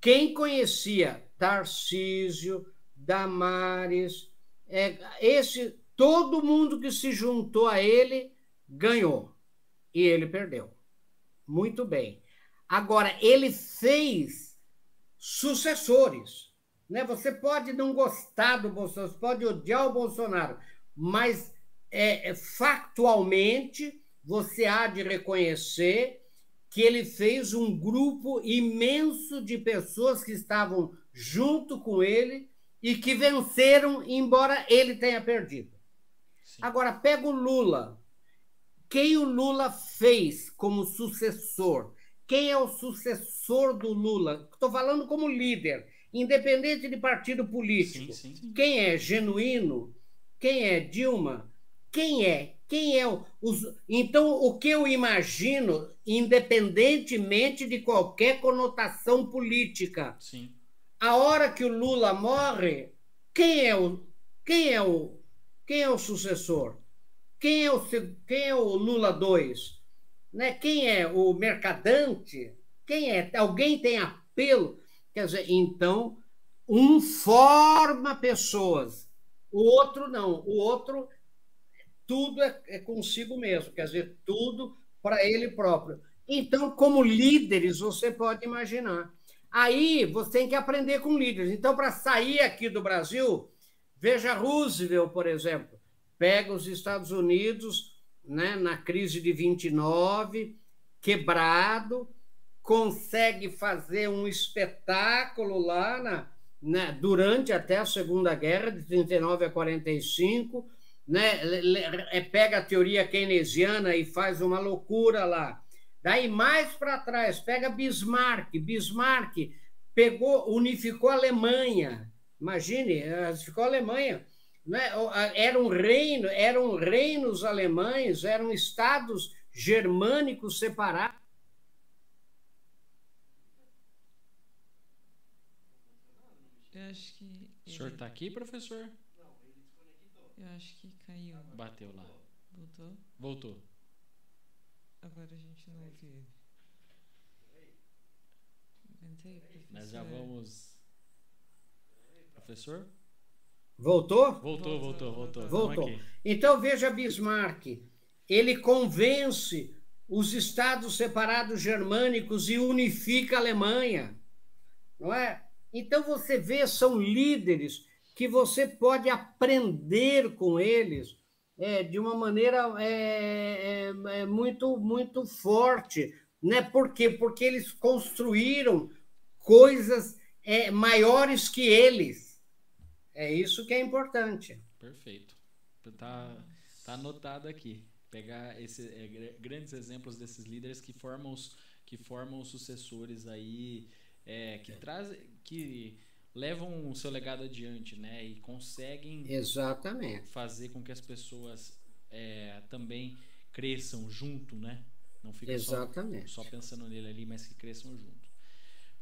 quem conhecia Tarcísio, Damares, é, esse todo mundo que se juntou a ele ganhou e ele perdeu. Muito bem. Agora ele fez sucessores, né? Você pode não gostar do Bolsonaro, você pode odiar o Bolsonaro, mas é, é, factualmente, você há de reconhecer que ele fez um grupo imenso de pessoas que estavam junto com ele e que venceram, embora ele tenha perdido. Sim. Agora, pega o Lula. Quem o Lula fez como sucessor? Quem é o sucessor do Lula? Estou falando como líder, independente de partido político. Sim, sim, Quem é genuíno? Quem é Dilma? Quem é? Quem é o, os... Então, o que eu imagino, independentemente de qualquer conotação política, Sim. A hora que o Lula morre, quem é o quem é o quem é o sucessor? Quem é o quem é o Lula 2? Né? Quem é o mercadante? Quem é? Alguém tem apelo? Quer dizer, então um forma pessoas, o outro não. O outro tudo é, é consigo mesmo, quer dizer, tudo para ele próprio. Então, como líderes, você pode imaginar. Aí você tem que aprender com líderes. Então, para sair aqui do Brasil, veja Roosevelt, por exemplo, pega os Estados Unidos né, na crise de 29, quebrado, consegue fazer um espetáculo lá na, né, durante até a Segunda Guerra, de 39 a 45 né, pega a teoria keynesiana e faz uma loucura lá. Daí mais para trás, pega Bismarck. Bismarck pegou, unificou a Alemanha. Imagine, unificou a Alemanha. Né? Era um reino, eram reinos alemães, eram estados germânicos separados. Eu acho que. O senhor está aqui, professor? Eu acho que caiu. Bateu lá. Voltou? Voltou. Agora a gente não ouve ele. Nós já vamos. Professor? Voltou? Voltou, voltou, voltou. Voltou. Então veja Bismarck. Ele convence os estados separados germânicos e unifica a Alemanha. Não é? Então você vê, são líderes que você pode aprender com eles é, de uma maneira é, é, é, muito, muito forte. Né? Por quê? Porque eles construíram coisas é, maiores que eles. É isso que é importante. Perfeito. Tá, tá anotado aqui. Pegar esse, é, grandes exemplos desses líderes que formam os, que formam os sucessores aí, que trazem, que levam o seu legado adiante, né? E conseguem Exatamente. fazer com que as pessoas é, também cresçam junto, né? Não fica Exatamente. Só, só pensando nele ali, mas que cresçam junto.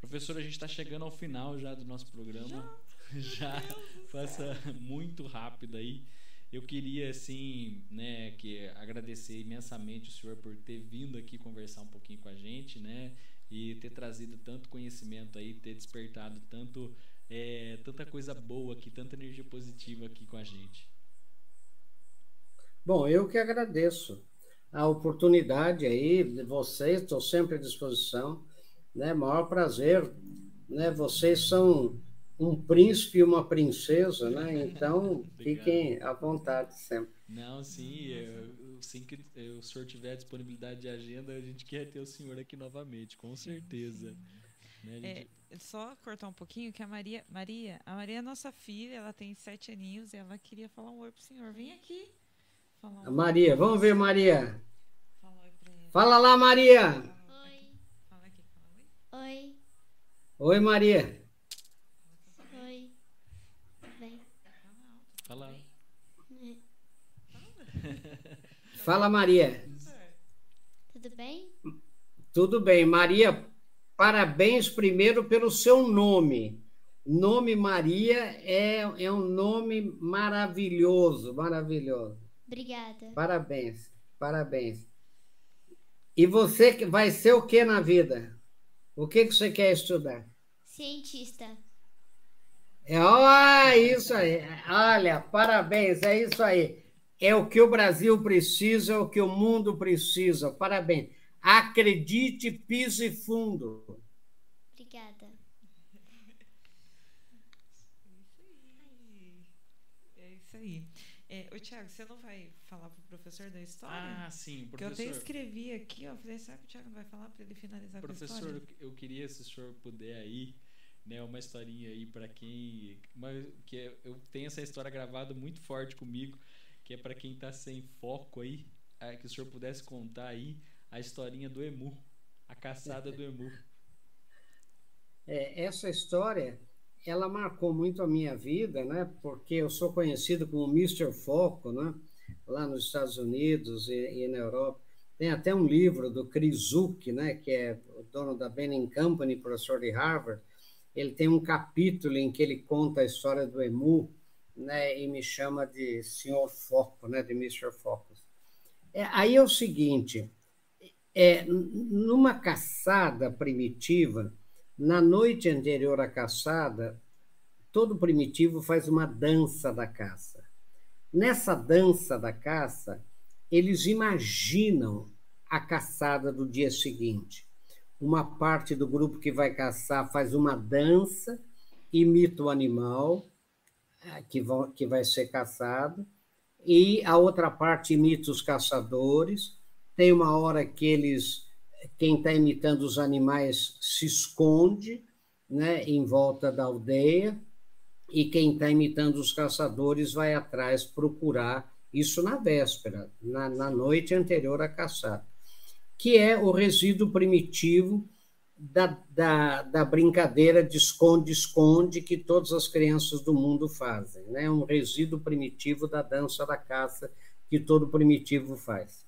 Professor, a gente está chegando ao final já do nosso programa. Já, já passa muito rápido aí. Eu queria, assim, né, que agradecer imensamente o senhor por ter vindo aqui conversar um pouquinho com a gente, né? E ter trazido tanto conhecimento aí, ter despertado tanto, é, tanta coisa boa aqui, tanta energia positiva aqui com a gente. Bom, eu que agradeço a oportunidade aí de vocês, estou sempre à disposição, né? Maior prazer, né? Vocês são um príncipe e uma princesa, né? Então, fiquem à vontade sempre. Não, sim, eu, assim que o senhor tiver disponibilidade de agenda, a gente quer ter o senhor aqui novamente, com certeza. Né, gente... é, só cortar um pouquinho que a Maria, Maria, a Maria é nossa filha, ela tem sete aninhos e ela queria falar um oi pro senhor. Vem aqui. Um Maria, vamos ver, Maria. Fala, fala lá, Maria. Oi. Fala aqui, fala oi. Oi. Oi, Maria. Fala. Fala, Maria. Tudo bem? Tudo bem. Maria, parabéns primeiro pelo seu nome. Nome Maria é, é um nome maravilhoso, maravilhoso. Obrigada. Parabéns, parabéns. E você vai ser o que na vida? O que, que você quer estudar? Cientista. É, oh, isso aí. Olha, parabéns, é isso aí. É o que o Brasil precisa, é o que o mundo precisa. Parabéns. Acredite, pise fundo. Obrigada. É isso aí. É, ô, Tiago, você não vai falar para o professor da história? Ah, sim, professor. Porque eu até escrevi aqui, ó. Falei, será que o Tiago não vai falar para ele finalizar professor, com a história? Professor, eu queria, se o senhor puder aí né, uma historinha aí para quem uma, que é, eu tenho essa história gravada muito forte comigo, que é para quem está sem foco aí, é, que o senhor pudesse contar aí a historinha do emu, a caçada do emu. É, essa história ela marcou muito a minha vida, né? Porque eu sou conhecido como Mr. Foco, né? Lá nos Estados Unidos e, e na Europa. Tem até um livro do Chris Zuck, né? Que é o dono da Benning Company, professor de Harvard ele tem um capítulo em que ele conta a história do emu, né, e me chama de Senhor Foco, né, de Mr. Focus. É, aí é o seguinte, é, numa caçada primitiva, na noite anterior à caçada, todo primitivo faz uma dança da caça. Nessa dança da caça, eles imaginam a caçada do dia seguinte uma parte do grupo que vai caçar faz uma dança, imita o animal é, que, que vai ser caçado, e a outra parte imita os caçadores. Tem uma hora que eles, quem está imitando os animais se esconde né, em volta da aldeia, e quem está imitando os caçadores vai atrás procurar isso na véspera, na, na noite anterior à caçada que é o resíduo primitivo da, da, da brincadeira de esconde-esconde que todas as crianças do mundo fazem. É né? um resíduo primitivo da dança da caça que todo primitivo faz.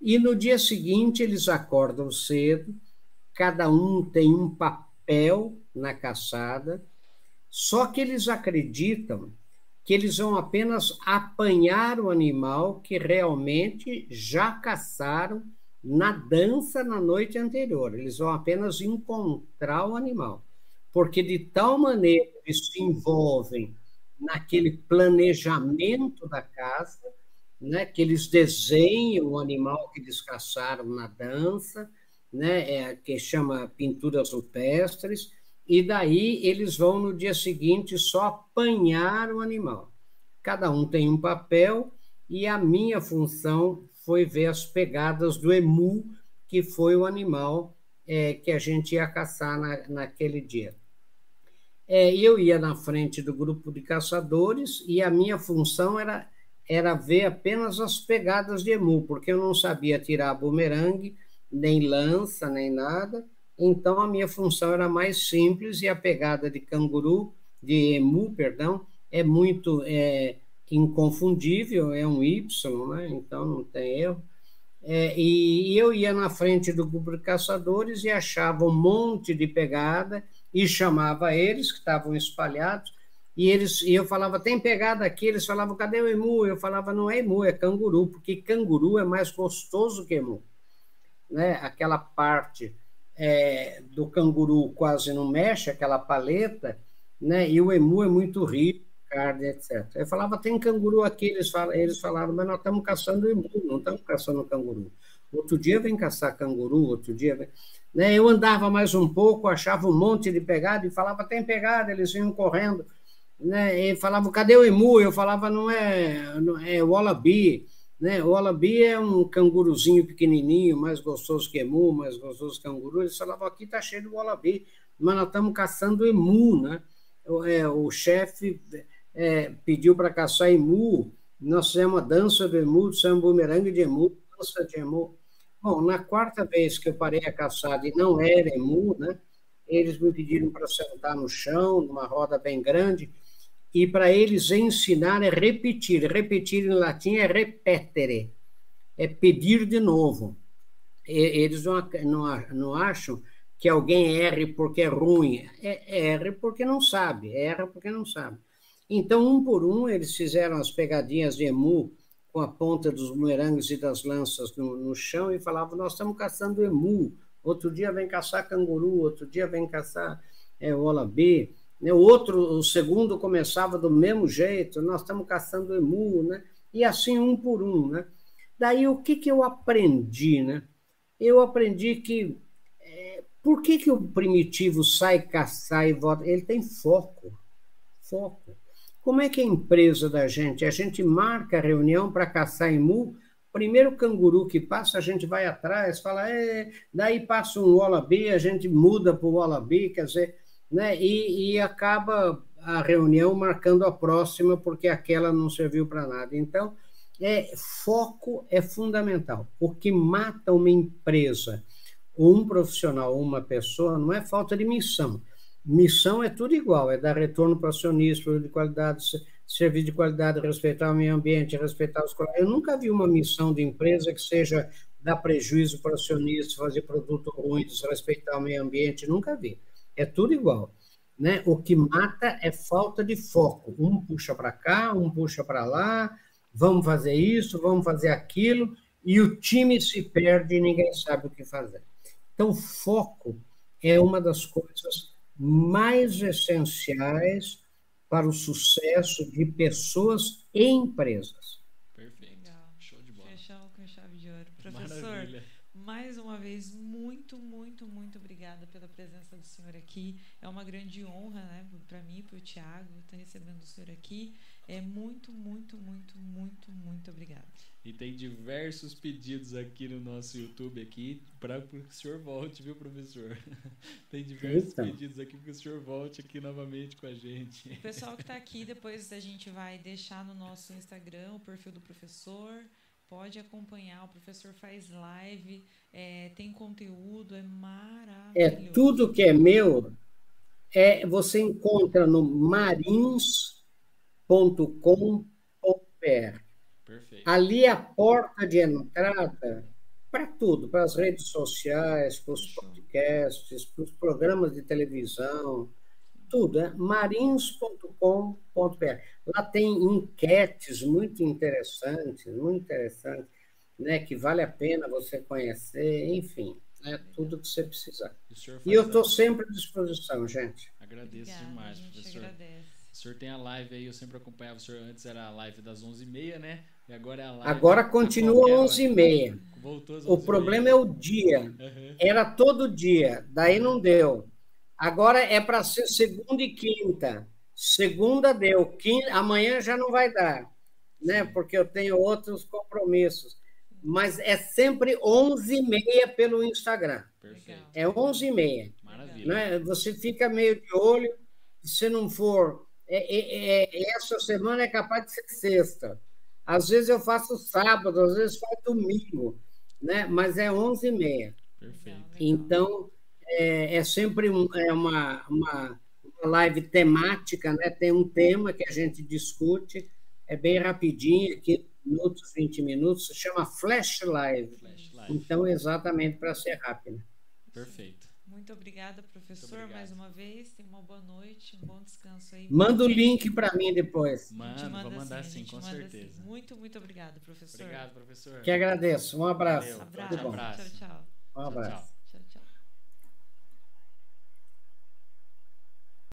E no dia seguinte eles acordam cedo, cada um tem um papel na caçada, só que eles acreditam que eles vão apenas apanhar o animal que realmente já caçaram na dança na noite anterior. Eles vão apenas encontrar o animal, porque de tal maneira eles se envolvem naquele planejamento da caça, né, que eles desenham o animal que eles caçaram na dança, né, é, que chama pinturas rupestres, e daí eles vão no dia seguinte só apanhar o animal. Cada um tem um papel e a minha função foi ver as pegadas do emu, que foi o animal é, que a gente ia caçar na, naquele dia. é, eu ia na frente do grupo de caçadores e a minha função era, era ver apenas as pegadas de emu, porque eu não sabia tirar bumerangue, nem lança, nem nada. Então a minha função era mais simples e a pegada de canguru, de emu, perdão, é muito é, inconfundível, é um Y, né? então não tem erro. É, e, e eu ia na frente do grupo de caçadores e achava um monte de pegada e chamava eles, que estavam espalhados, e eles e eu falava, tem pegada aqui? Eles falavam, cadê o emu? Eu falava, não é emu, é canguru, porque canguru é mais gostoso que emu. Né? Aquela parte é, do canguru quase não mexe, aquela paleta, né? e o emu é muito rico, carne, etc. Eu falava, tem canguru aqui, eles, falam, eles falaram, mas nós estamos caçando emu, não estamos caçando canguru. Outro dia vem caçar canguru, outro dia vem... Né? Eu andava mais um pouco, achava um monte de pegada e falava, tem pegada, eles vinham correndo. Né? E cadê o emu? Eu falava, não é, não é wallaby. Né? O wallaby é um canguruzinho pequenininho, mais gostoso que emu, mais gostoso que canguru. Eles falavam, aqui está cheio de wallaby, mas nós estamos caçando emu. Né? O, é, o chefe é, pediu para caçar emu, nós fizemos a dança do emu, fizemos bumerangue de emu, dança de emu. Bom, na quarta vez que eu parei a caçada e não era emu, né, eles me pediram para sentar no chão, numa roda bem grande, e para eles ensinar é repetir. Repetir em latim é repetere, é pedir de novo. E, eles não, não, não acham que alguém erre porque é ruim, é, erre porque não sabe, erra porque não sabe. Então, um por um, eles fizeram as pegadinhas de emu com a ponta dos bumerangues e das lanças no, no chão e falavam: Nós estamos caçando emu. Outro dia vem caçar canguru, outro dia vem caçar é, olabi. Né? O outro, o segundo começava do mesmo jeito: Nós estamos caçando emu, né? E assim um por um, né? Daí o que, que eu aprendi, né? Eu aprendi que é, por que, que o primitivo sai caçar e volta? Ele tem foco, foco. Como é que é a empresa da gente? A gente marca a reunião para caçar emu, primeiro canguru que passa, a gente vai atrás, fala, é, daí passa um wallaby, a gente muda para o wallaby, quer dizer, né, e, e acaba a reunião marcando a próxima, porque aquela não serviu para nada. Então, é, foco é fundamental. O que mata uma empresa, um profissional, uma pessoa, não é falta de missão, Missão é tudo igual, é dar retorno para o acionista, de qualidade, serviço de qualidade, respeitar o meio ambiente, respeitar os colegas. Eu nunca vi uma missão de empresa que seja dar prejuízo para o acionista, fazer produto ruim, desrespeitar o meio ambiente, nunca vi. É tudo igual. Né? O que mata é falta de foco. Um puxa para cá, um puxa para lá, vamos fazer isso, vamos fazer aquilo, e o time se perde e ninguém sabe o que fazer. Então, foco é uma das coisas mais essenciais para o sucesso de pessoas e empresas. Perfeito. Legal. Show de bola. Fechamos com chave de ouro. Professor, Maravilha. Mais uma vez, muito, muito, muito obrigada pela presença do senhor aqui. É uma grande honra né, para mim, para o Tiago, estar recebendo o senhor aqui. É muito, muito, muito, muito, muito obrigada. E tem diversos pedidos aqui no nosso YouTube aqui para que o senhor volte, viu, professor? tem diversos Eita. pedidos aqui para que o senhor volte aqui novamente com a gente. O pessoal que está aqui, depois a gente vai deixar no nosso Instagram o perfil do professor. Pode acompanhar, o professor faz live, é, tem conteúdo, é maravilhoso. É tudo que é meu, é, você encontra no marins.com.br. Perfeito. Ali é a porta de entrada para tudo, para as redes sociais, para os podcasts, para os programas de televisão, tudo. É marins.com.br. Lá tem enquetes muito interessantes, muito interessantes, né, que vale a pena você conhecer, enfim, é tudo que você precisar. E eu estou sempre à disposição, gente. Agradeço Obrigada, demais, professor. Agradece. O senhor tem a live aí, eu sempre acompanhava o senhor antes, era a live das 11h30, né? E agora é a live. Agora continua 11h30. O problema é o dia. Uhum. Era todo dia, daí não deu. Agora é para ser segunda e quinta. Segunda deu, quinta, amanhã já não vai dar, né? Porque eu tenho outros compromissos. Mas é sempre 11h30 pelo Instagram. Perfeito. É 11h30. Maravilha. Né? Você fica meio de olho, se não for. É, é, é, essa semana é capaz de ser sexta. Às vezes eu faço sábado, às vezes faço domingo, né? mas é 11h30. Perfeito. Então, é, é sempre um, é uma, uma, uma live temática, né? tem um tema que a gente discute, é bem rapidinho, 15 minutos, 20 minutos, se chama Flash Live. Flash Live. Então, exatamente para ser rápido. Perfeito. Muito obrigada, professor, mais uma vez. Tenha uma boa noite, um bom descanso aí. Manda o link para mim depois. Manda, manda vou mandar sim, com certeza. Assim. Muito, muito obrigada, professor. Obrigado, professor. Que agradeço. Um abraço. Valeu. Abraço. Tchau, tchau. Um abraço. Tchau, tchau.